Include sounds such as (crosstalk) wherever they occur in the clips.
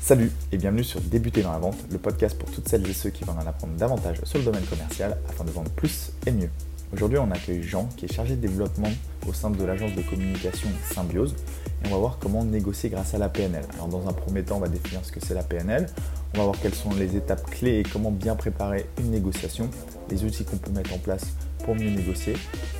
Salut et bienvenue sur Débuter dans la vente, le podcast pour toutes celles et ceux qui veulent en apprendre davantage sur le domaine commercial afin de vendre plus et mieux. Aujourd'hui, on accueille Jean qui est chargé de développement au sein de l'agence de communication Symbiose et on va voir comment négocier grâce à la PNL. Alors dans un premier temps, on va définir ce que c'est la PNL, on va voir quelles sont les étapes clés et comment bien préparer une négociation, les outils qu'on peut mettre en place pour mieux négocier.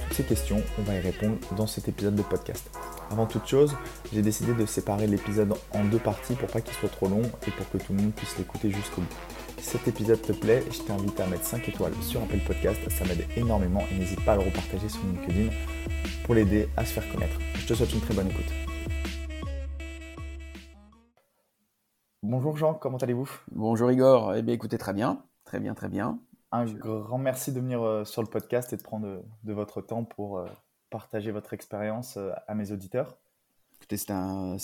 Toutes ces questions, on va y répondre dans cet épisode de podcast. Avant toute chose, j'ai décidé de séparer l'épisode en deux parties pour pas qu'il soit trop long et pour que tout le monde puisse l'écouter jusqu'au bout. Si cet épisode te plaît, je t'invite à mettre 5 étoiles sur Apple Podcast, ça m'aide énormément et n'hésite pas à le repartager sur LinkedIn pour l'aider à se faire connaître. Je te souhaite une très bonne écoute. Bonjour Jean, comment allez-vous? Bonjour Igor, eh bien écoutez très bien, très bien, très bien. Un grand merci de venir euh, sur le podcast et de prendre de, votre temps pour euh, partager votre expérience euh, à mes auditeurs. Écoutez, c'est un,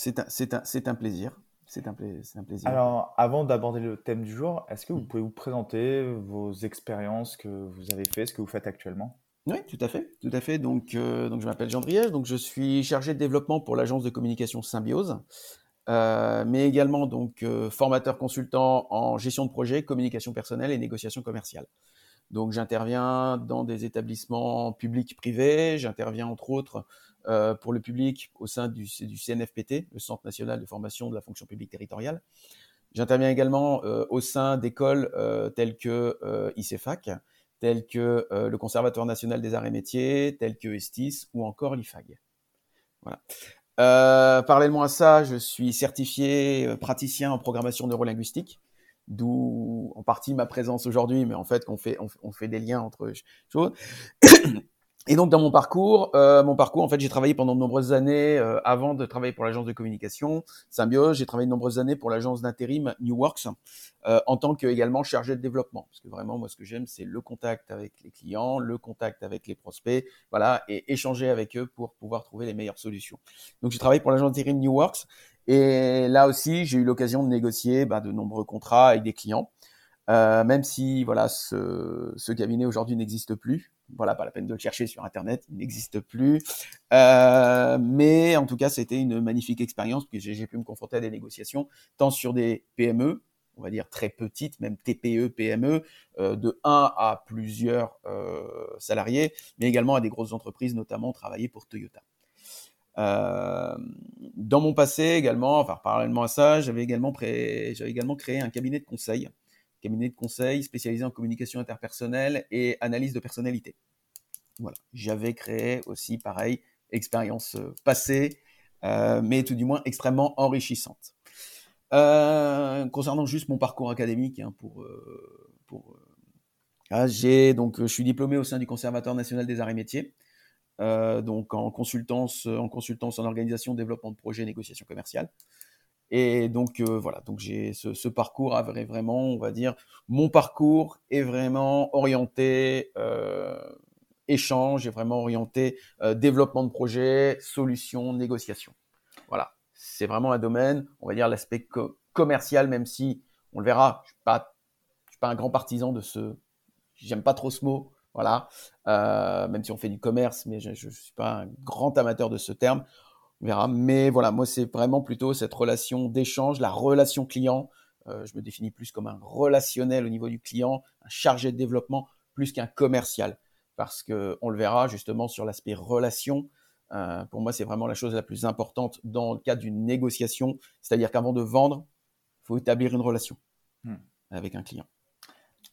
plaisir. C'est un, un, plaisir. Alors, avant d'aborder le thème du jour, est-ce que vous pouvez vous présenter vos expériences que vous avez faites, ce que vous faites actuellement? Oui, tout à fait, tout à fait. Donc, donc je m'appelle Jean Driège, donc je suis chargé de développement pour l'agence de communication Symbiose. Euh, mais également donc euh, formateur consultant en gestion de projet, communication personnelle et négociation commerciale. Donc j'interviens dans des établissements publics privés, j'interviens entre autres euh, pour le public au sein du, CNFPT, le Centre national de formation de la fonction publique territoriale. J'interviens également au sein d'écoles telles que ICEFAC, telles que le Conservatoire national des arts et métiers, telles que Estis ou encore l'IFAG. Voilà. Euh, parallèlement à ça, je suis certifié euh, praticien en programmation neurolinguistique, d'où en partie ma présence aujourd'hui, mais en fait, on fait, on, on fait des liens entre choses. Et donc dans mon parcours, euh, mon parcours, en fait, j'ai travaillé pendant de nombreuses années euh, avant de travailler pour l'agence de communication Symbiose. J'ai travaillé de nombreuses années pour l'agence d'intérim New Works euh, en tant que également chargé de développement. Parce que vraiment, moi, ce que j'aime, c'est le contact avec les clients, le contact avec les prospects, voilà, et échanger avec eux pour pouvoir trouver les meilleures solutions. Donc j'ai travaillé pour l'agence d'intérim New Works et là aussi, j'ai eu l'occasion de négocier bah, de nombreux contrats avec des clients. Euh, même si voilà ce, cabinet aujourd'hui n'existe plus, voilà, pas la peine de le chercher sur Internet, il n'existe plus. Euh, mais en tout cas, c'était une magnifique expérience puisque j'ai pu me confronter à des négociations, tant sur des PME, on va dire très petites, même TPE, PME, euh, de 1 à plusieurs salariés, mais également à des grosses entreprises, notamment travailler pour Toyota. Euh, dans mon passé également, enfin parallèlement à ça, j'avais également, créé un cabinet de conseil cabinet de conseil spécialisé en communication interpersonnelle et analyse de personnalité. Voilà, j'avais créé aussi, pareil, expérience euh, passée, euh, mais tout du moins extrêmement enrichissante. Concernant juste mon parcours académique, hein, pour, pour ah, j'ai donc je suis diplômé au sein du Conservatoire national des arts et métiers, donc en consultance, en consultance en organisation, développement de projets, négociation commerciale. Et donc euh, voilà, donc j'ai ce, parcours vraiment, on va dire, mon parcours est vraiment orienté euh, échange, est vraiment orienté euh, développement de projet, solution, négociation. Voilà, c'est vraiment un domaine, on va dire l'aspect commercial, même si on le verra, je suis pas, je suis pas un grand partisan de ce, j'aime pas trop ce mot, voilà, euh, même si on fait du commerce, mais je, je suis pas un grand amateur de ce terme verra. Mais voilà, moi, c'est vraiment plutôt cette relation d'échange, la relation client. Euh, je me définis plus comme un relationnel au niveau du client, un chargé de développement, plus qu'un commercial. Parce que on le verra justement sur l'aspect relation. Euh, pour moi, c'est vraiment la chose la plus importante dans le cadre d'une négociation. C'est-à-dire qu'avant de vendre, il faut établir une relation hmm. avec un client.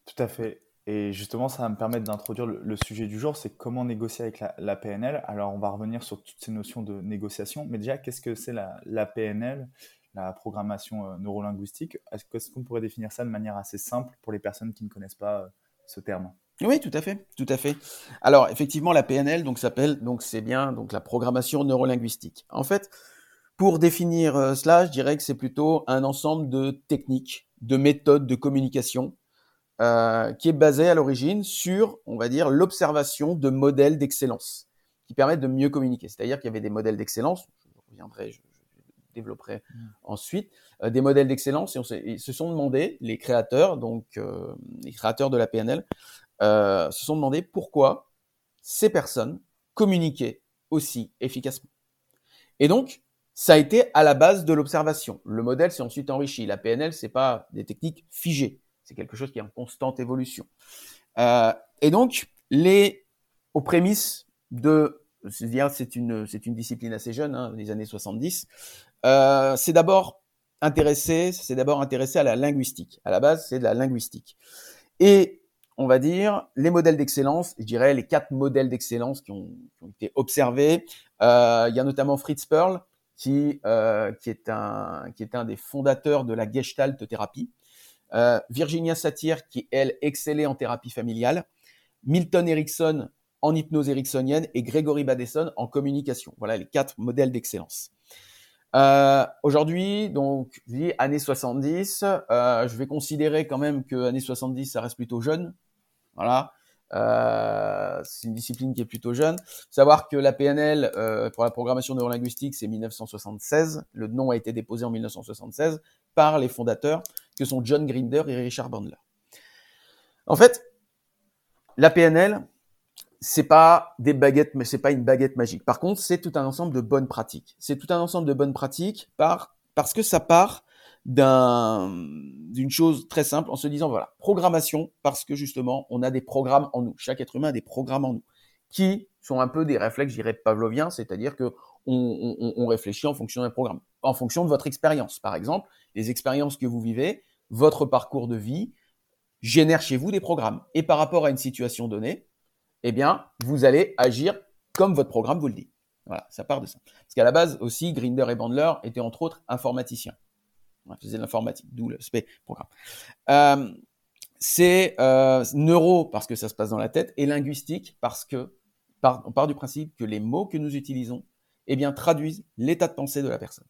Tout à fait. Et justement, ça va me permettre d'introduire le, sujet du jour, c'est comment négocier avec la, PNL. Alors, on va revenir sur toutes ces notions de négociation, mais déjà, qu'est-ce que c'est la, PNL, la programmation euh, neurolinguistique? Est-ce qu'on pourrait définir ça de manière assez simple pour les personnes qui ne connaissent pas euh, ce terme? Oui, tout à fait, tout à fait. Alors effectivement, la PNL donc s'appelle donc c'est bien donc la programmation neurolinguistique. En fait, pour définir euh, cela, je dirais que c'est plutôt un ensemble de techniques, de méthodes de communication euh, qui est basé à l'origine sur, on va dire, l'observation de modèles d'excellence qui permettent de mieux communiquer. C'est-à-dire qu'il y avait des modèles d'excellence, je reviendrai, je, développerai mmh. ensuite, euh, des modèles d'excellence et on ils se sont demandé, les créateurs, donc euh, les créateurs de la PNL, se sont demandé pourquoi ces personnes communiquaient aussi efficacement. Et donc, ça a été à la base de l'observation. Le modèle s'est ensuite enrichi. La PNL, c'est pas des techniques figées. C'est quelque chose qui est en constante évolution. Euh, et donc, les, aux prémices de, c'est une, c'est une discipline assez jeune, hein, des années 70, euh, c'est d'abord intéressé, c'est d'abord intéressé à la linguistique. À la base, c'est de la linguistique. Et on va dire les modèles d'excellence, je dirais les quatre modèles d'excellence qui ont, qui ont, été observés. Euh, il y a notamment Fritz Perl, qui, euh, qui, est un, qui est un des fondateurs de la Gestalt thérapie. Euh, Virginia Satir, qui elle excellait en thérapie familiale. Milton Erickson en hypnose ericksonienne et Gregory Bateson en communication. Voilà les quatre modèles d'excellence. Euh, Aujourd'hui, donc, je dis années 70, euh, je vais considérer quand même que années 70, ça reste plutôt jeune. Voilà. C'est une discipline qui est plutôt jeune. Savoir que la PNL pour la programmation neurolinguistique, c'est 1976. Le nom a été déposé en 1976 par les fondateurs que sont John Grinder et Richard Bandler. En fait, la PNL, c'est pas des baguettes, mais c'est pas une baguette magique. Par contre, c'est tout un ensemble de bonnes pratiques. C'est tout un ensemble de bonnes pratiques par, parce que ça part d'une chose très simple en se disant voilà, programmation, parce que justement, on a des programmes en nous. Chaque être humain a des programmes en nous qui sont un peu des réflexes, je dirais, pavloviens, c'est-à-dire que on, on, on, réfléchit en fonction d'un programme, en fonction de votre expérience. Par exemple, les expériences que vous vivez, votre parcours de vie génère chez vous des programmes. Et par rapport à une situation donnée, eh bien, vous allez agir comme votre programme vous le dit. Voilà, ça part de ça. Parce qu'à la base aussi, Grinder et Bandler étaient entre autres informaticiens. On faisait de l'informatique, d'où SP programme. Euh, c'est euh, neuro parce que ça se passe dans la tête et linguistique parce que par, on part du principe que les mots que nous utilisons eh bien, traduisent l'état de pensée de la personne.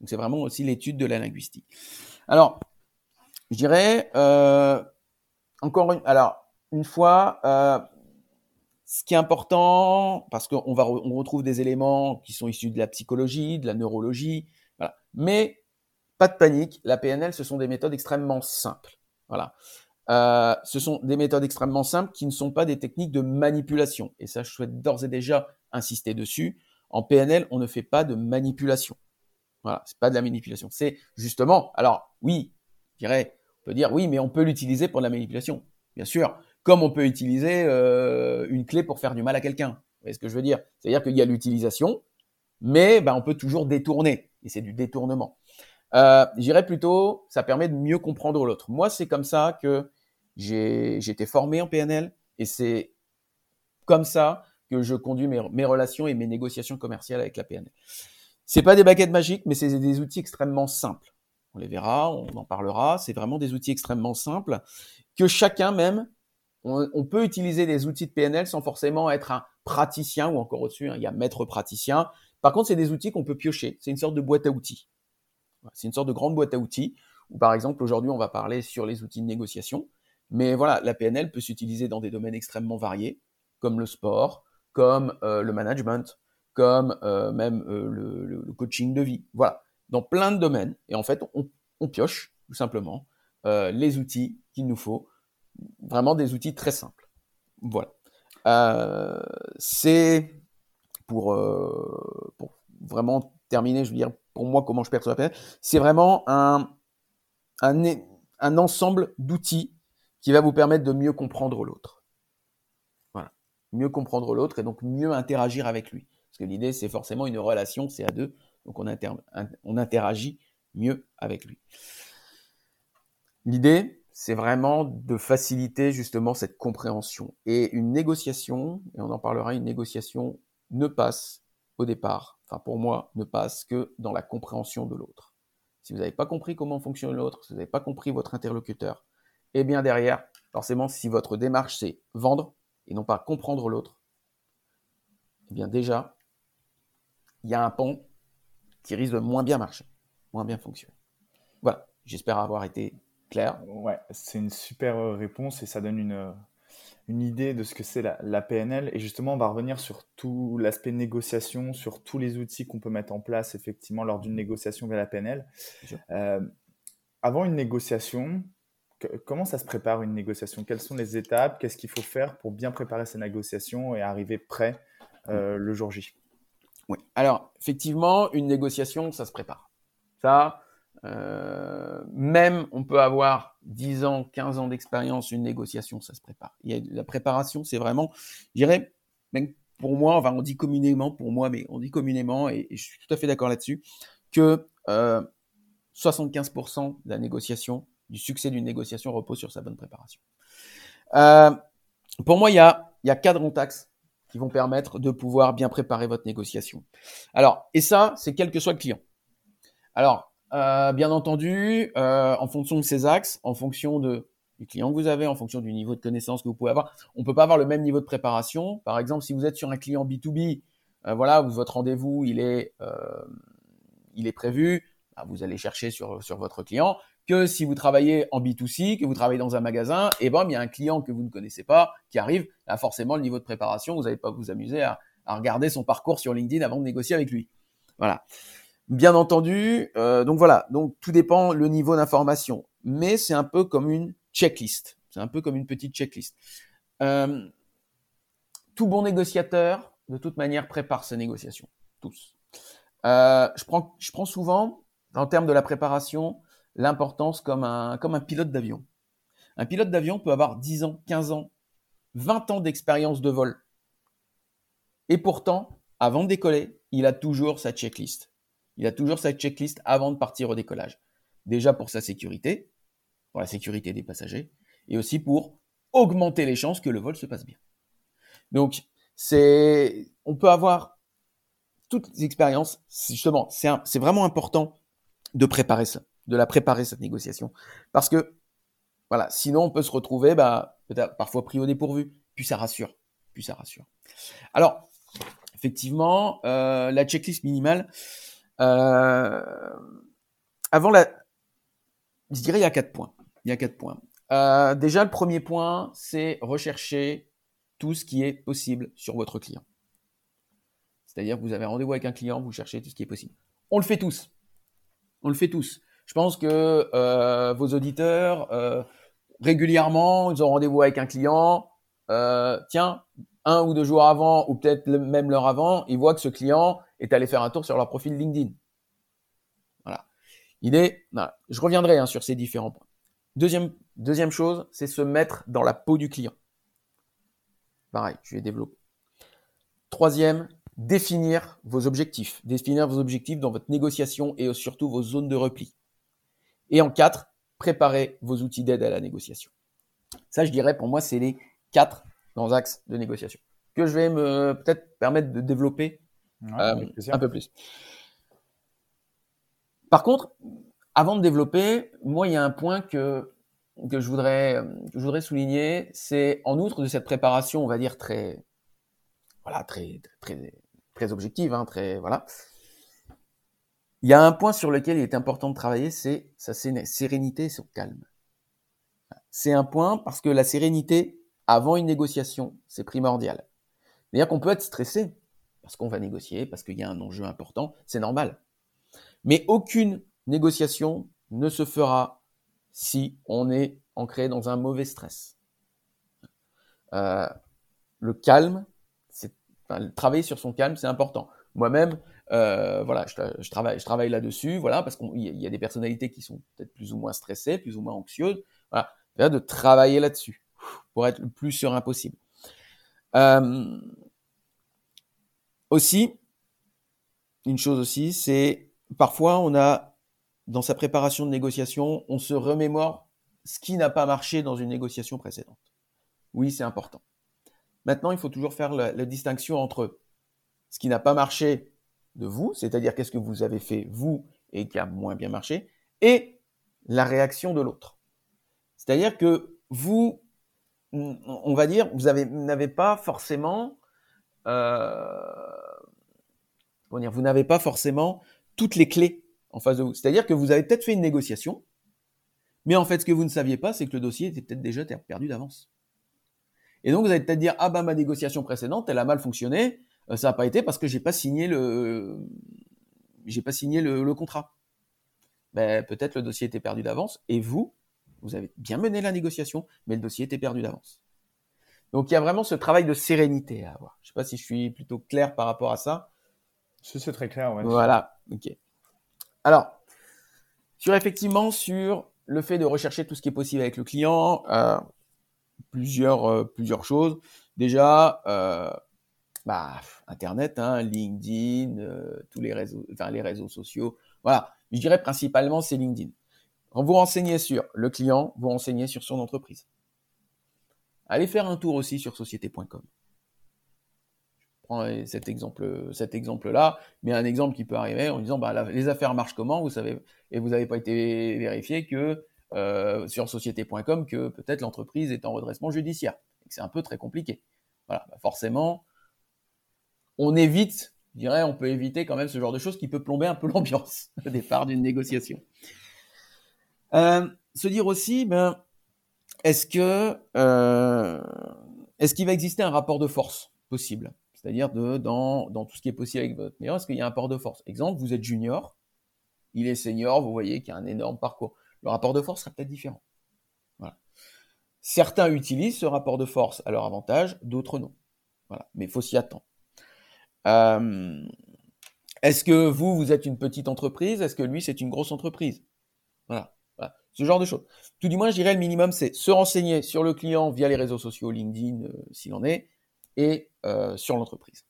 Donc c'est vraiment aussi l'étude de la linguistique. Alors, je dirais euh, encore une, alors une fois, euh, ce qui est important parce qu'on on retrouve des éléments qui sont issus de la psychologie, de la neurologie, mais pas de panique, la PNL, ce sont des méthodes extrêmement simples. Voilà. Euh, ce sont des méthodes extrêmement simples qui ne sont pas des techniques de manipulation. Et ça, je souhaite d'ores et déjà insister dessus. En PNL, on ne fait pas de manipulation. Voilà, c'est pas de la manipulation. C'est justement, alors oui, je dirais, on peut dire oui, mais on peut l'utiliser pour de la manipulation, bien sûr. Comme on peut utiliser euh, une clé pour faire du mal à quelqu'un. Vous voyez ce que je veux dire? C'est-à-dire qu'il y a l'utilisation, mais ben, on peut toujours détourner. Et c'est du détournement. Euh, J'irais plutôt, ça permet de mieux comprendre l'autre. Moi, c'est comme ça que j'ai été formé en PNL et c'est comme ça je conduis mes, relations et mes négociations commerciales avec la PNL. C'est pas des baguettes magiques, mais c'est des outils extrêmement simples. On les verra, on en parlera. C'est vraiment des outils extrêmement simples que chacun même, on, on, peut utiliser des outils de PNL sans forcément être un praticien ou encore au-dessus, hein, il y a maître praticien. Par contre, c'est des outils qu'on peut piocher. C'est une sorte de boîte à outils. C'est une sorte de grande boîte à outils où, par exemple, aujourd'hui, on va parler sur les outils de négociation. Mais voilà, la PNL peut s'utiliser dans des domaines extrêmement variés, comme le sport, comme euh, le management, comme euh, même euh, le, coaching de vie. Voilà, dans plein de domaines. Et en fait, on, pioche tout simplement les outils qu'il nous faut. Vraiment des outils très simples. Voilà. C'est pour, vraiment terminer, je veux dire, pour moi, comment je perçois la PNL, c'est vraiment un ensemble d'outils qui va vous permettre de mieux comprendre l'autre. Mieux comprendre l'autre et donc mieux interagir avec lui. Parce que l'idée, c'est forcément une relation, c'est à deux, donc on, on interagit mieux avec lui. L'idée, c'est vraiment de faciliter justement cette compréhension. Et une négociation, et on en parlera, une négociation ne passe au départ enfin pour moi, ne passe que dans la compréhension de l'autre. Si vous n'avez pas compris comment fonctionne l'autre, si vous n'avez pas compris votre interlocuteur, eh bien derrière, forcément, si votre démarche c'est vendre et non pas comprendre l'autre, eh bien déjà, il y a un pont qui risque de moins bien marcher, moins bien fonctionner. Voilà, j'espère avoir été clair. Ouais, c'est une super euh, réponse et ça donne une, euh, une idée de ce que c'est la, la, PNL. Et justement, on va revenir sur tout l'aspect négociation, sur tous les outils qu'on peut mettre en place effectivement lors d'une négociation via la PNL. Euh, avant une négociation, comment ça se prépare une négociation? Quelles sont les étapes? Qu'est-ce qu'il faut faire pour bien préparer ces négociations et arriver prêt euh, le jour J? Oui. Alors, effectivement, une négociation, ça se prépare. Ça, euh, même on peut avoir 10 ans, 15 ans d'expérience, une négociation, ça se prépare. Il y a, la préparation, c'est vraiment, je dirais, même pour moi, enfin, on dit communément, pour moi, mais on dit communément, et, je suis tout à fait d'accord là-dessus, que euh, 75% de la négociation, du succès d'une négociation repose sur sa bonne préparation. Euh, pour moi, il y a, y a quatre axes qui vont permettre de pouvoir bien préparer votre négociation. Alors, et ça, c'est quel que soit le client. Alors, euh, bien entendu, euh, en fonction de ces axes, en fonction de, du client que vous avez, en fonction du niveau de connaissance que vous pouvez avoir, on peut pas avoir le même niveau de préparation. Par exemple, si vous êtes sur un client B2B, euh, voilà, votre rendez-vous, il est, euh, il est prévu, bah, vous allez chercher sur, sur votre client que si vous travaillez en B2C, que vous travaillez dans un magasin, et bon, il y a un client que vous ne connaissez pas qui arrive, là forcément le niveau de préparation, vous n'allez pas vous amuser à, regarder son parcours sur LinkedIn avant de négocier avec lui. Voilà. Bien entendu, euh, donc voilà, donc tout dépend le niveau d'information, mais c'est un peu comme une checklist, c'est un peu comme une petite checklist. Euh, tout bon négociateur, de toute manière, prépare ses négociations, tous. Euh, je prends, je prends souvent, en termes de la préparation, l'importance comme un, comme un pilote d'avion. Un pilote d'avion peut avoir 10 ans, 15 ans, 20 ans d'expérience de vol. Et pourtant, avant de décoller, il a toujours sa checklist. Il a toujours sa checklist avant de partir au décollage. Déjà pour sa sécurité, pour la sécurité des passagers, et aussi pour augmenter les chances que le vol se passe bien. Donc, c'est, on peut avoir toutes les expériences. Justement, c'est vraiment important de préparer ça de la préparer cette négociation. Parce que, voilà, sinon on peut se retrouver, bah, peut-être parfois pris au dépourvu. Puis ça rassure. Puis ça rassure. Alors, effectivement, euh, la checklist minimale, euh, avant la, je dirais il y a quatre points. Il y a quatre points. Euh, déjà, le premier point, c'est rechercher tout ce qui est possible sur votre client. C'est-à-dire vous avez rendez-vous avec un client, vous cherchez tout ce qui est possible. On le fait tous. On le fait tous. Je pense que euh, vos auditeurs, euh, régulièrement, ils ont rendez-vous avec un client. Euh, tiens, un ou deux jours avant, ou peut-être même l'heure avant, ils voient que ce client est allé faire un tour sur leur profil LinkedIn. Voilà. Il est, je reviendrai hein, sur ces différents points. Deuxième, deuxième chose, c'est se mettre dans la peau du client. Pareil, je vais développer. Troisième, définir vos objectifs. Définir vos objectifs dans votre négociation et surtout vos zones de repli. Et en quatre, préparez vos outils d'aide à la négociation. Ça, je dirais, pour moi, c'est les quatre grands axes de négociation que je vais me peut-être permettre de développer euh, un peu plus. Par contre, avant de développer, moi, il y a un point que que je voudrais que je voudrais souligner, c'est en outre de cette préparation, on va dire très voilà très très très objective, hein, très voilà. Il y a un point sur lequel il est important de travailler, c'est sa sérénité et son calme. C'est un point parce que la sérénité, avant une négociation, c'est primordial. C'est-à-dire qu'on peut être stressé parce qu'on va négocier, parce qu'il y a un enjeu important, c'est normal. Mais aucune négociation ne se fera si on est ancré dans un mauvais stress. Euh, le calme, c'est enfin, travailler sur son calme, c'est important. Moi-même, euh, voilà, je, travaille, là-dessus, voilà, parce qu'il y a des personnalités qui sont peut-être plus ou moins stressées, plus ou moins anxieuses. Voilà, de travailler là-dessus pour être le plus serein possible. Euh, aussi, une chose aussi, c'est parfois on a dans sa préparation de négociation, on se remémore ce qui n'a pas marché dans une négociation précédente. Oui, c'est important. Maintenant, il faut toujours faire la distinction entre ce qui n'a pas marché de vous, c'est-à-dire qu'est-ce que vous avez fait vous et qui a moins bien marché, et la réaction de l'autre. C'est-à-dire que vous, on va dire, vous n'avez pas forcément, euh, dire, vous n'avez pas forcément toutes les clés en face de vous. C'est-à-dire que vous avez peut-être fait une négociation, mais en fait, ce que vous ne saviez pas, c'est que le dossier était peut-être déjà perdu d'avance. Et donc, vous allez peut-être dire, ah bah ma négociation précédente, elle a mal fonctionné, ça n'a pas été parce que j'ai pas signé le, j'ai pas signé le, contrat. Ben, peut-être le dossier était perdu d'avance et vous, vous avez bien mené la négociation, mais le dossier était perdu d'avance. Donc il y a vraiment ce travail de sérénité à avoir. Je sais pas si je suis plutôt clair par rapport à ça. C'est très clair. Ouais. Voilà. Ok. Alors, sur effectivement sur le fait de rechercher tout ce qui est possible avec le client, euh, plusieurs euh, plusieurs choses. Déjà, euh, bah, Internet, hein, LinkedIn, euh, tous les réseaux, enfin les réseaux sociaux. Voilà, je dirais principalement c'est LinkedIn. Vous renseignez sur le client, vous renseignez sur son entreprise. Allez faire un tour aussi sur société.com. Je prends cet exemple, cet exemple-là, mais un exemple qui peut arriver en disant bah, les affaires marchent comment, vous savez, et vous n'avez pas été vérifié que euh, sur société.com que peut-être l'entreprise est en redressement judiciaire. C'est un peu très compliqué. Bah, forcément, on évite, je dirais, on peut éviter quand même ce genre de choses qui peut plomber un peu (laughs) l'ambiance au départ d'une négociation. Euh, se dire aussi, ben, est-ce que euh, est-ce qu'il va exister un rapport de force possible? C'est-à-dire dans, dans tout ce qui est possible avec votre meilleur, est-ce qu'il y a un rapport de force? Exemple, vous êtes junior, il est senior, vous voyez qu'il y a un énorme parcours. Le rapport de force sera peut-être différent. Voilà. Certains utilisent ce rapport de force à leur avantage, d'autres non. Voilà. Mais il faut s'y attendre. Euh, est-ce que vous, vous êtes une petite entreprise? Est-ce que lui, c'est une grosse entreprise? Voilà. Ce genre de choses. Tout du moins, je dirais, le minimum, c'est se renseigner sur le client via les réseaux sociaux, LinkedIn, euh, s'il en est, et euh, sur l'entreprise.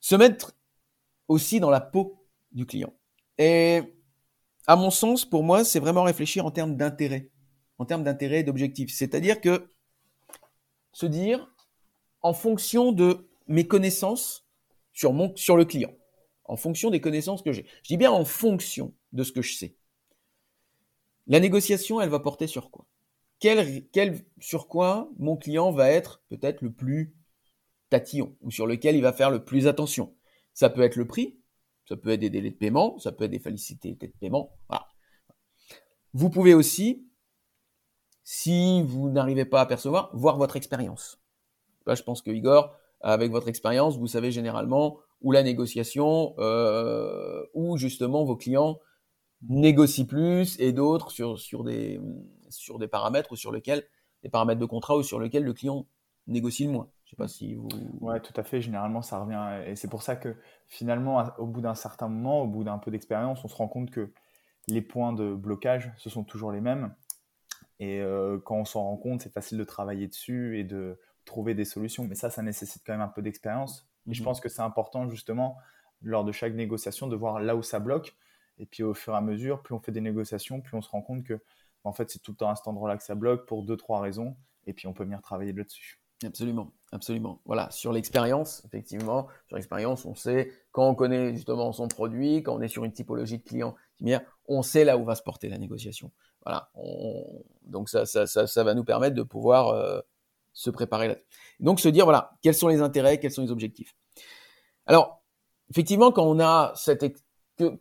Se mettre aussi dans la peau du client. Et à mon sens, pour moi, c'est vraiment réfléchir en termes d'intérêt, en termes d'intérêt et d'objectif. C'est-à-dire que se dire, en fonction de mes connaissances sur, mon, sur le client, en fonction des connaissances que j'ai. Je dis bien en fonction de ce que je sais. La négociation, elle va porter sur quoi? Quel, quel, Sur quoi mon client va être peut-être le plus tatillon ou sur lequel il va faire le plus attention? Ça peut être le prix, ça peut être des délais de paiement, ça peut être des facilités de paiement. Vous pouvez aussi, si vous n'arrivez pas à percevoir, voir votre expérience. Là, je pense que Igor, avec votre expérience, vous savez généralement où la négociation, euh, où justement vos clients négocient plus et d'autres sur, sur, des, sur des paramètres ou sur lesquels, des paramètres de contrat ou sur lesquels le client négocie le moins. Je sais pas si vous. Ouais, tout à fait. Généralement, ça revient. Et c'est pour ça que finalement, au bout d'un certain moment, au bout d'un peu d'expérience, on se rend compte que les points de blocage, ce sont toujours les mêmes. Et euh, quand on s'en rend compte, c'est facile de travailler dessus et de, trouver des solutions. Mais ça, ça nécessite quand même un peu d'expérience. Et je mhm. pense que c'est important justement lors de chaque négociation de voir là où ça bloque. Et puis au fur et à mesure, plus on fait des négociations, plus on se rend compte que en fait c'est tout le temps à cet endroit-là que ça bloque pour deux trois raisons. Et puis on peut venir travailler là-dessus. Absolument, absolument. Voilà, sur l'expérience, effectivement, sur l'expérience, on sait quand on connaît justement son produit, quand on est sur une typologie de client on sait là où va se porter la négociation. Voilà, donc ça, ça, ça, va nous permettre de pouvoir euh, se préparer là. Donc se dire voilà, quels sont les intérêts, quels sont les objectifs. Alors, effectivement, quand on a cette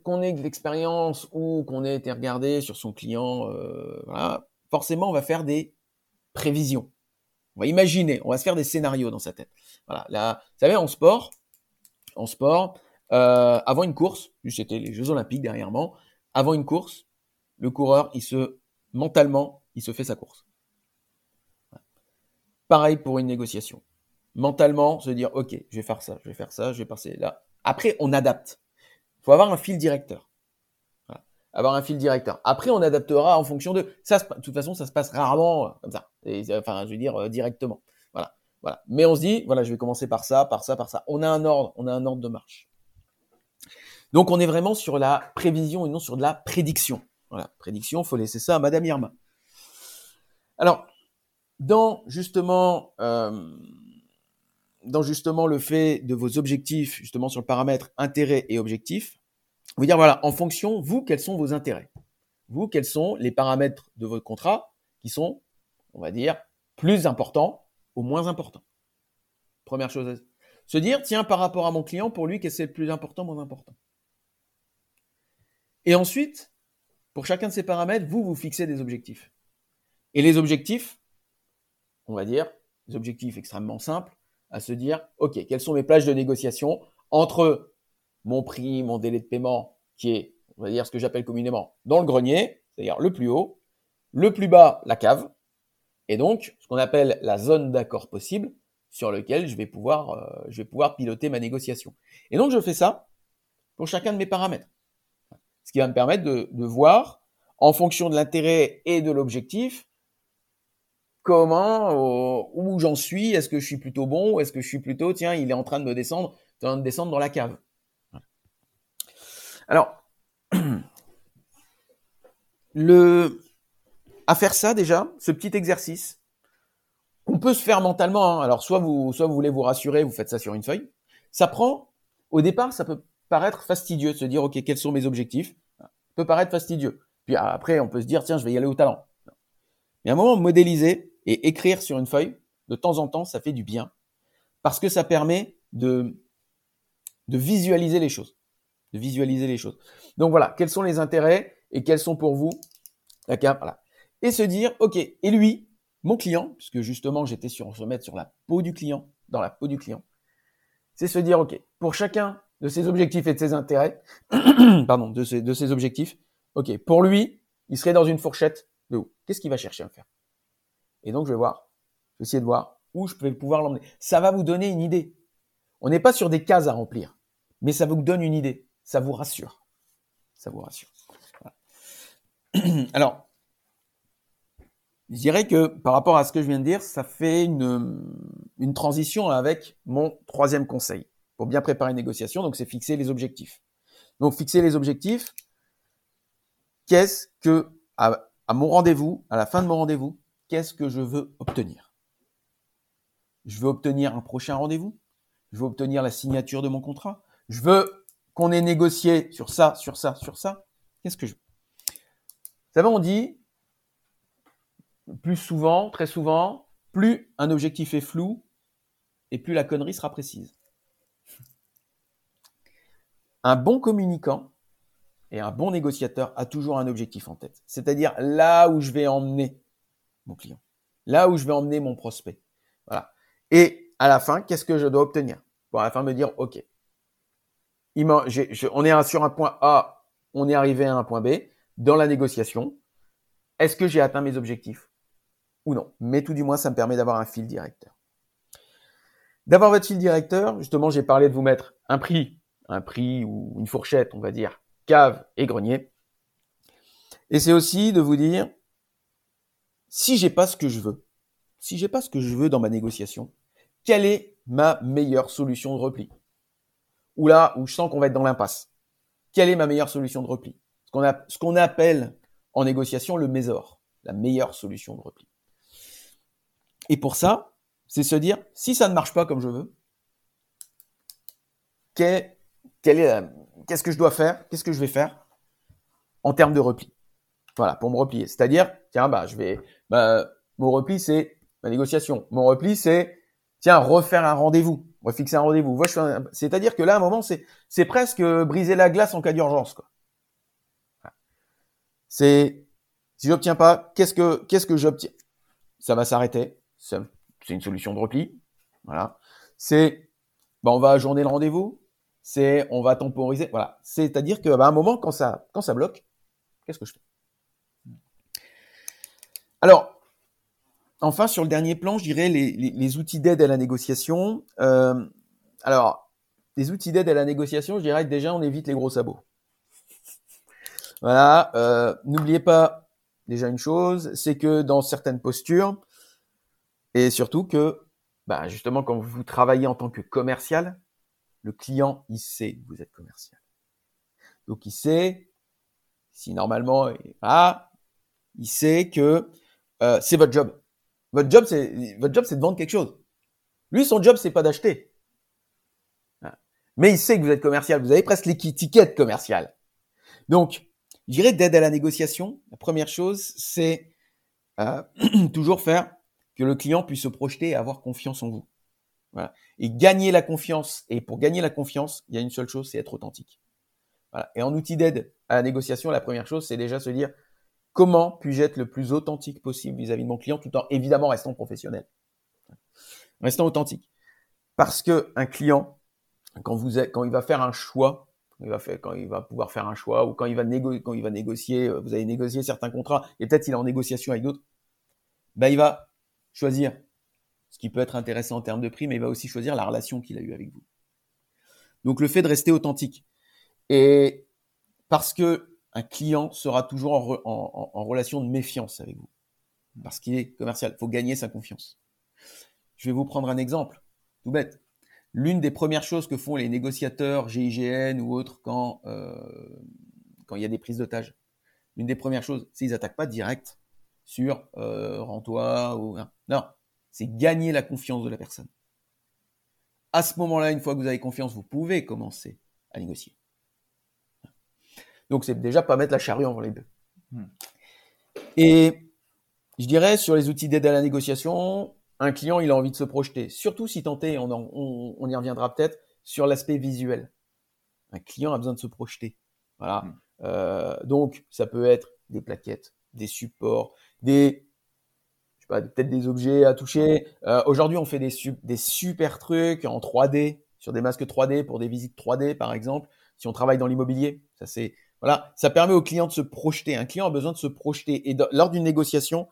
qu'on ait de l'expérience ou qu'on ait été regardé sur son client, euh, voilà, forcément, on va faire des prévisions. On va imaginer, on va se faire des scénarios dans sa tête. Voilà, là, vous savez, en sport, en sport, euh, avant une course, c'était les Jeux Olympiques dernièrement, avant une course, le coureur, il se mentalement, il se fait sa course. Pareil pour une négociation. Mentalement, se dire, OK, je vais faire ça, je vais faire ça, je vais passer là. Après, on adapte. Il faut avoir un fil directeur. Avoir un fil directeur. Après, on adaptera en fonction de... Ça, de toute façon, ça se passe rarement euh, comme ça. enfin, je veux dire, euh, directement. Voilà. Voilà. Mais on se dit, voilà, je vais commencer par ça, par ça, par ça. On a un ordre, on a un ordre de marche. Donc, on est vraiment sur la prévision et non sur de la prédiction. Voilà. Prédiction, faut laisser ça à Madame Irma. Alors, dans justement, euh, dans justement le fait de vos objectifs, justement sur le paramètre intérêt et objectif, vous dire voilà, en fonction, vous, quels sont vos intérêts. Vous, quels sont les paramètres de votre contrat qui sont, on va dire, plus importants ou moins importants. Première chose, se dire, tiens, par rapport à mon client, pour lui, qu'est-ce qui est le plus important, moins important? Et ensuite, pour chacun de ces paramètres, vous, vous fixez des objectifs. Et les objectifs, on va dire, des objectifs extrêmement simples, à se dire, OK, quelles sont mes plages de négociation entre mon prix, mon délai de paiement, qui est, on va dire, ce que j'appelle communément dans le grenier, c'est-à-dire le plus haut, le plus bas, la cave, et donc ce qu'on appelle la zone d'accord possible, sur lequel je vais pouvoir, euh, je vais pouvoir piloter ma négociation. Et donc je fais ça pour chacun de mes paramètres. Ce qui va me permettre de, de voir, en fonction de l'intérêt et de l'objectif, comment, euh, où j'en suis, est-ce que je suis plutôt bon, ou est-ce que je suis plutôt, tiens, il est en train de me descendre, de descendre dans la cave. Alors, (clears throat) le, à faire ça déjà, ce petit exercice, qu'on peut se faire mentalement. Hein. Alors, soit vous, soit vous voulez vous rassurer, vous faites ça sur une feuille. Ça prend, au départ, ça peut paraître fastidieux de se dire, OK, quels sont mes objectifs? Ça peut paraître fastidieux. Puis après, on peut se dire, tiens, je vais y aller au talent. Mais à un moment, modéliser et écrire sur une feuille, de temps en temps, ça fait du bien. Parce que ça permet de, de visualiser les choses. De visualiser les choses. Donc voilà, quels sont les intérêts et quels sont pour vous? D'accord Voilà. Et se dire, OK, et lui, mon client, puisque justement j'étais sur se mettre sur la peau du client, dans la peau du client, c'est se dire, OK, pour chacun de ses objectifs et de ses intérêts, (clears throat) pardon, de ses, de ses objectifs, OK, pour lui, il serait dans une fourchette de où? Qu'est-ce qu'il va chercher à faire? Et donc je vais voir, je vais essayer de voir où je peux pouvoir l'emmener. Ça va vous donner une idée. On n'est pas sur des cases à remplir, mais ça vous donne une idée, ça vous rassure. Ça vous rassure. (clears throat) Alors, je dirais que par rapport à ce que je viens de dire, ça fait une, transition avec mon troisième conseil pour bien préparer une négociation. Donc, c'est fixer les objectifs. Donc, fixer les objectifs. Qu'est-ce que, à mon rendez-vous, à la fin de mon rendez-vous, qu'est-ce que je veux obtenir? Je veux obtenir un prochain rendez-vous? Je veux obtenir la signature de mon contrat? Je veux qu'on ait négocié sur ça, sur ça, sur ça? Qu'est-ce que je veux? Vous savez, on dit, plus souvent, très souvent, plus un objectif est flou et plus la connerie sera précise. Un bon communicant et un bon négociateur a toujours un objectif en tête, c'est-à-dire là où je vais emmener mon client, là où je vais emmener mon prospect. Voilà. Et à la fin, qu'est-ce que je dois obtenir? Pour à la fin me dire, OK, on est sur un point A, on est arrivé à un point B. Dans la négociation, est-ce que j'ai atteint mes objectifs? Ou non. Mais tout du moins, ça me permet d'avoir un fil directeur. D'avoir votre fil directeur, justement, j'ai parlé de vous mettre un prix, un prix ou une fourchette, on va dire, cave et grenier. Et c'est aussi de vous dire, si j'ai pas ce que je veux, si j'ai pas ce que je veux dans ma négociation, quelle est ma meilleure solution de repli? Ou là où je sens qu'on va être dans l'impasse. Quelle est ma meilleure solution de repli? Ce qu'on appelle en négociation le mésor, la meilleure solution de repli. Et pour ça, c'est se dire, si ça ne marche pas comme je veux, qu'est, qu'est-ce que je dois faire? Qu'est-ce que je vais faire en termes de repli? Voilà, pour me replier. C'est-à-dire, tiens, bah, je vais, bah, mon repli, c'est ma négociation. Mon repli, c'est, tiens, refaire un rendez-vous, refixer un rendez-vous. C'est-à-dire que là, à un moment, c'est, c'est presque briser la glace en cas d'urgence, quoi. C'est, si j'obtiens pas, qu'est-ce que, qu'est-ce que j'obtiens? Ça va s'arrêter c'est une solution de repli. Voilà. C'est, bah, on va ajourner le rendez-vous. C'est, on va temporiser. Voilà. C'est-à-dire que, bah, un moment, quand ça, quand ça bloque, qu'est-ce que je fais? Alors, enfin, sur le dernier plan, je dirais les, outils d'aide à la négociation. Euh, alors, les outils d'aide à la négociation, je dirais que déjà, on évite les gros sabots. Voilà. Euh, N'oubliez pas déjà une chose, c'est que dans certaines postures, et surtout que, bah justement, quand vous travaillez en tant que commercial, le client, il sait que vous êtes commercial. Donc, il sait, si normalement, ah, il sait que euh, c'est votre job. Votre job, c'est votre job, c'est de vendre quelque chose. Lui, son job, c'est pas d'acheter. Mais il sait que vous êtes commercial. Vous avez presque l'étiquette commerciale. Donc, je dirais d'aide à la négociation. La première chose, c'est euh, (clears throat) toujours faire que le client puisse se projeter et avoir confiance en vous. Voilà. Et gagner la confiance. Et pour gagner la confiance, il y a une seule chose, c'est être authentique. Voilà. Et en outil d'aide à la négociation, la première chose, c'est déjà se dire comment puis-je être le plus authentique possible vis-à-vis de mon client, tout en évidemment restant professionnel, restant authentique. Parce que un client, quand il va faire un choix, quand il va pouvoir faire un choix ou quand il va négocier, quand il va négocier, euh, vous allez négocier certains contrats et peut-être il est en négociation avec d'autres, ben il va choisir ce qui peut être intéressant en termes de prix, mais il va aussi choisir la relation qu'il a eue avec vous. Donc le fait de rester authentique. Et parce que un client sera toujours en, relation de méfiance avec vous. Parce qu'il est commercial. Il faut gagner sa confiance. Je vais vous prendre un exemple, tout bête. L'une des premières choses que font les négociateurs GIGN ou autres quand, euh, quand il y a des prises d'otages, l'une des premières choses, c'est qu'ils n'attaquent pas direct sur euh, rends-toi ou non, c'est gagner la confiance de la personne. À ce moment-là, une fois que vous avez confiance, vous pouvez commencer à négocier. Donc c'est déjà pas mettre la charrue entre les deux. Hmm. Et je dirais sur les outils d'aide à la négociation, un client il a envie de se projeter, surtout si tenté, on, on, y reviendra peut-être sur l'aspect visuel. Un client a besoin de se projeter. Voilà. Hmm. Euh, donc ça peut être des plaquettes, des supports, des je sais pas, peut-être des objets à toucher. Euh, aujourd'hui, on fait des, des super trucs en 3D sur des masques 3D pour des visites 3D par exemple. Si on travaille dans l'immobilier, ça c'est voilà, ça permet au client de se projeter. Un client a besoin de se projeter. Et lors d'une négociation,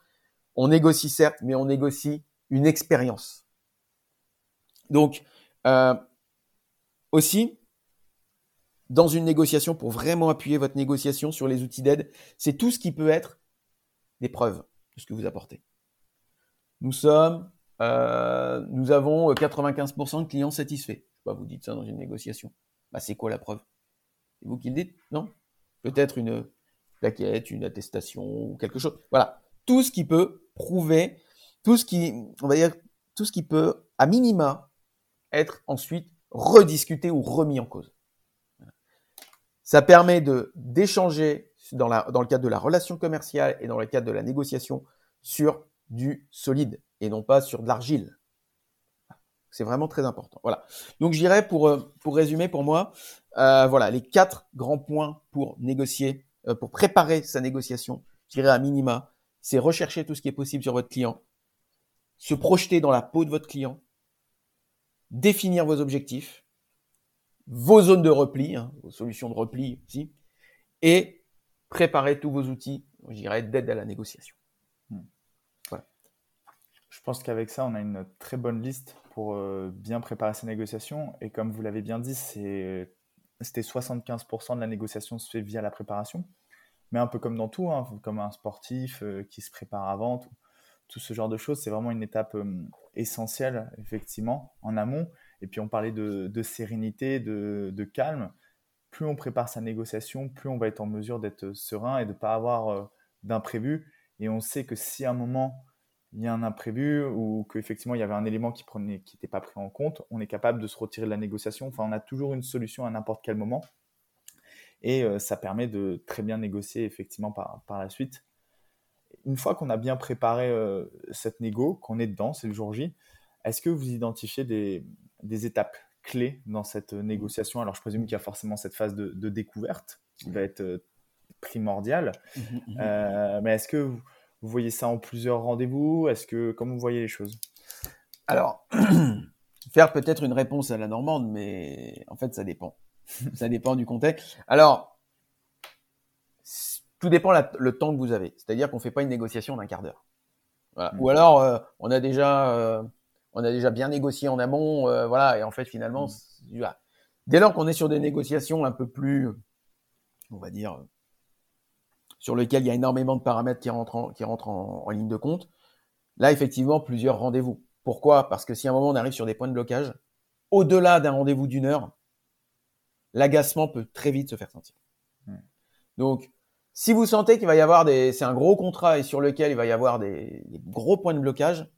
on négocie certes, mais on négocie une expérience. Donc, euh, aussi, dans une négociation, pour vraiment appuyer votre négociation sur les outils d'aide, c'est tout ce qui peut être des preuves de ce que vous apportez. Nous sommes, euh, nous avons 95% de clients satisfaits. Je sais pas, vous dites ça dans une négociation. Bah, c'est quoi la preuve? C'est vous qui le dites Non? Peut-être une plaquette, une attestation ou quelque chose. Voilà, tout ce qui peut prouver, tout ce qui, on va dire, tout ce qui peut, à minima, être ensuite rediscuté ou remis en cause. Ça permet de d'échanger dans, dans le cadre de la relation commerciale et dans le cadre de la négociation sur du solide et non pas sur de l'argile. C'est vraiment très important. Voilà. Donc je dirais pour euh, pour résumer pour moi, euh, voilà les quatre grands points pour négocier, euh, pour préparer sa négociation. Je dirais à minima, c'est rechercher tout ce qui est possible sur votre client, se projeter dans la peau de votre client, définir vos objectifs, vos zones de repli, hein, vos solutions de repli aussi, et préparer tous vos outils, je dirais, d'aide à la négociation. Hmm. Je pense qu'avec ça, on a une très bonne liste pour euh, bien préparer ces négociations. Et comme vous l'avez bien dit, c'était 75% de la négociation se fait via la préparation. Mais un peu comme dans tout, hein, comme un sportif euh, qui se prépare avant, tout, ce genre de choses, c'est vraiment une étape euh, essentielle, effectivement, en amont. Et puis on parlait de, sérénité, de, de, calme. Plus on prépare sa négociation, plus on va être en mesure d'être serein et de ne pas avoir d'imprévu. Et on sait que si à un moment il y a un imprévu ou qu'effectivement il y avait un élément qui prenait, qui n'était pas pris en compte, on est capable de se retirer de la négociation. Enfin, on a toujours une solution à n'importe quel moment. Et euh, ça permet de très bien négocier effectivement par, par la suite. Une fois qu'on a bien préparé euh, cette négo, qu'on est dedans, c'est le jour J, est-ce que vous identifiez des, des, étapes clés dans cette négociation? Alors je présume qu'il y a forcément cette phase de, de découverte qui va être euh, primordiale. Mmh mmh mais est-ce que vous, vous voyez ça en plusieurs rendez-vous? Est-ce que comment vous voyez les choses? Alors, (clears throat) faire peut-être une réponse à la normande, mais en fait, ça dépend. (laughs) ça dépend du contexte. Alors, tout dépend le temps que vous avez. C'est-à-dire qu'on fait pas une négociation d'un quart d'heure. Voilà. Hmm. Ou alors, euh, on a déjà, euh, on a déjà bien négocié en amont, euh, voilà. Et en fait, finalement, hmm. dès lors qu'on est sur des négociations un peu plus, on va dire, sur lequel il y a énormément de paramètres qui rentrent en, qui rentrent en, ligne de compte. Là, effectivement, plusieurs rendez-vous. Pourquoi? Parce que si à un moment on arrive sur des points de blocage, au-delà d'un rendez-vous d'une heure, l'agacement peut très vite se faire sentir. Hmm. Donc, si vous sentez qu'il va y avoir des, c'est un gros contrat et sur lequel il va y avoir des, gros points de blocage,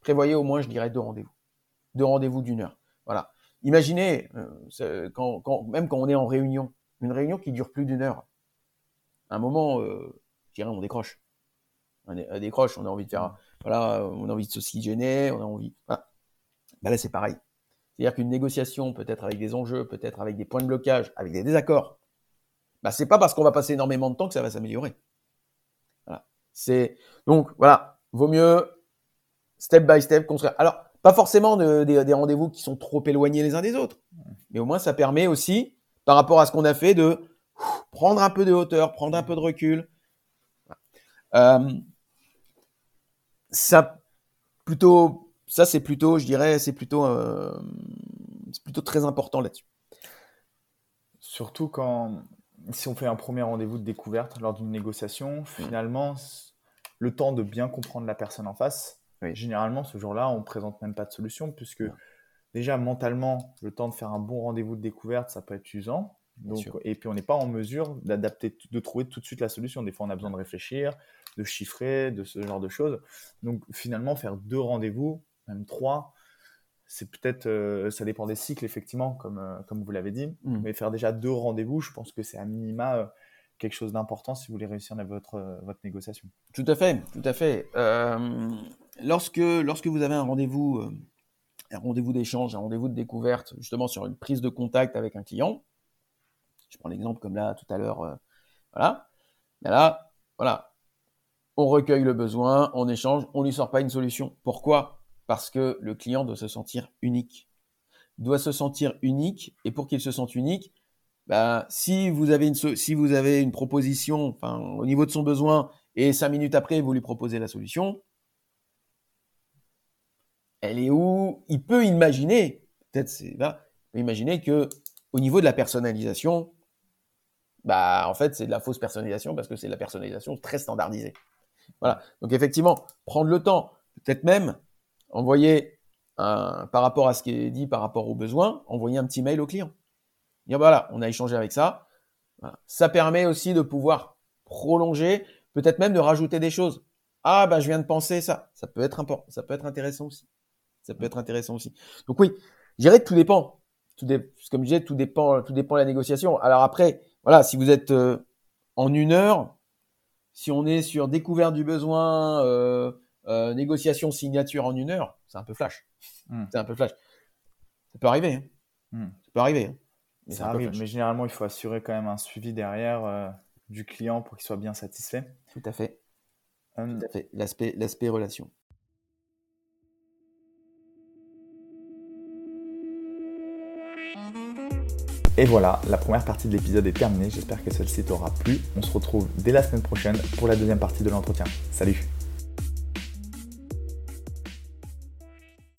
prévoyez au moins, je dirais, deux rendez-vous, deux rendez-vous d'une heure. Voilà. Imaginez, euh, quand, quand, même quand on est en réunion, une réunion qui dure plus d'une heure, un moment, euh, je dirais, on décroche. On, décroche, on a envie de faire, voilà, on a envie de s'oxygéner, on a envie. Bah là, c'est pareil. C'est-à-dire qu'une négociation, peut-être avec des enjeux, peut-être avec des points de blocage, avec des désaccords, bah, c'est pas parce qu'on va passer énormément de temps que ça va s'améliorer. Voilà. C'est, donc, voilà. Vaut mieux, step by step, construire. Alors, pas forcément des rendez-vous qui sont trop éloignés les uns des autres. Mais au moins, ça permet aussi, par rapport à ce qu'on a fait, de prendre un peu de hauteur, prendre un peu de recul. Euh, ça, plutôt ça, c'est plutôt, je dirais, c'est plutôt, euh, plutôt très important là-dessus. Surtout quand, si on fait un premier rendez-vous de découverte lors d'une négociation, finalement, le temps de bien comprendre la personne en face, généralement, ce jour-là, on ne présente même pas de solution, puisque déjà, mentalement, le temps de faire un bon rendez-vous de découverte, ça peut être usant. Donc, et puis, on n'est pas en mesure d'adapter, de trouver tout de suite la solution. Des fois, on a besoin de réfléchir, de chiffrer, de ce genre de choses. Donc, finalement, faire deux rendez-vous, même trois, c'est peut-être, euh, ça dépend des cycles, effectivement, comme, euh, comme vous l'avez dit. Mmh. Mais faire déjà deux rendez-vous, je pense que c'est à minima euh, quelque chose d'important si vous voulez réussir dans votre, votre négociation. Tout à fait, tout à fait. lorsque, lorsque vous avez un rendez-vous, un rendez-vous d'échange, un rendez-vous de découverte, justement sur une prise de contact avec un client, je prends l'exemple comme là tout à l'heure, voilà. là, voilà, on recueille le besoin, on échange, on lui sort pas une solution. Pourquoi? Parce que le client doit se sentir unique. Doit se sentir unique, et pour qu'il se sente unique, bah, si vous avez une proposition, au niveau de son besoin, et cinq minutes après vous lui proposez la solution, elle est où? Il peut imaginer, peut-être c'est là, imaginer que au niveau de la personnalisation, bah en fait c'est de la fausse personnalisation parce que c'est de la personnalisation très standardisée. Voilà. Donc effectivement, prendre le temps, peut-être même envoyer un, par rapport à ce qui est dit, par rapport aux besoins, envoyer un petit mail au client. Dire voilà, on a échangé avec ça. Ça permet aussi de pouvoir prolonger, peut-être même de rajouter des choses. Ah ben je viens de penser ça. Ça peut être important, ça peut être intéressant aussi. Ça peut être intéressant aussi. Donc oui, je que tout dépend. Tout comme je disais, tout dépend, tout dépend de la négociation. Alors après, voilà, si vous êtes euh, en une heure, si on est sur découverte du besoin, euh, euh, négociation, signature en une heure, c'est un peu flash. Hmm. C'est un peu flash. Ça peut arriver. Hein. Hmm. Ça peut arriver. Hein. Mais ça arrive, mais généralement, il faut assurer quand même un suivi derrière du client pour qu'il soit bien satisfait. Tout à fait. Hum. Tout à fait. L'aspect relation. Et voilà, la première partie de l'épisode est terminée. J'espère que celle-ci t'aura plu. On se retrouve dès la semaine prochaine pour la deuxième partie de l'entretien. Salut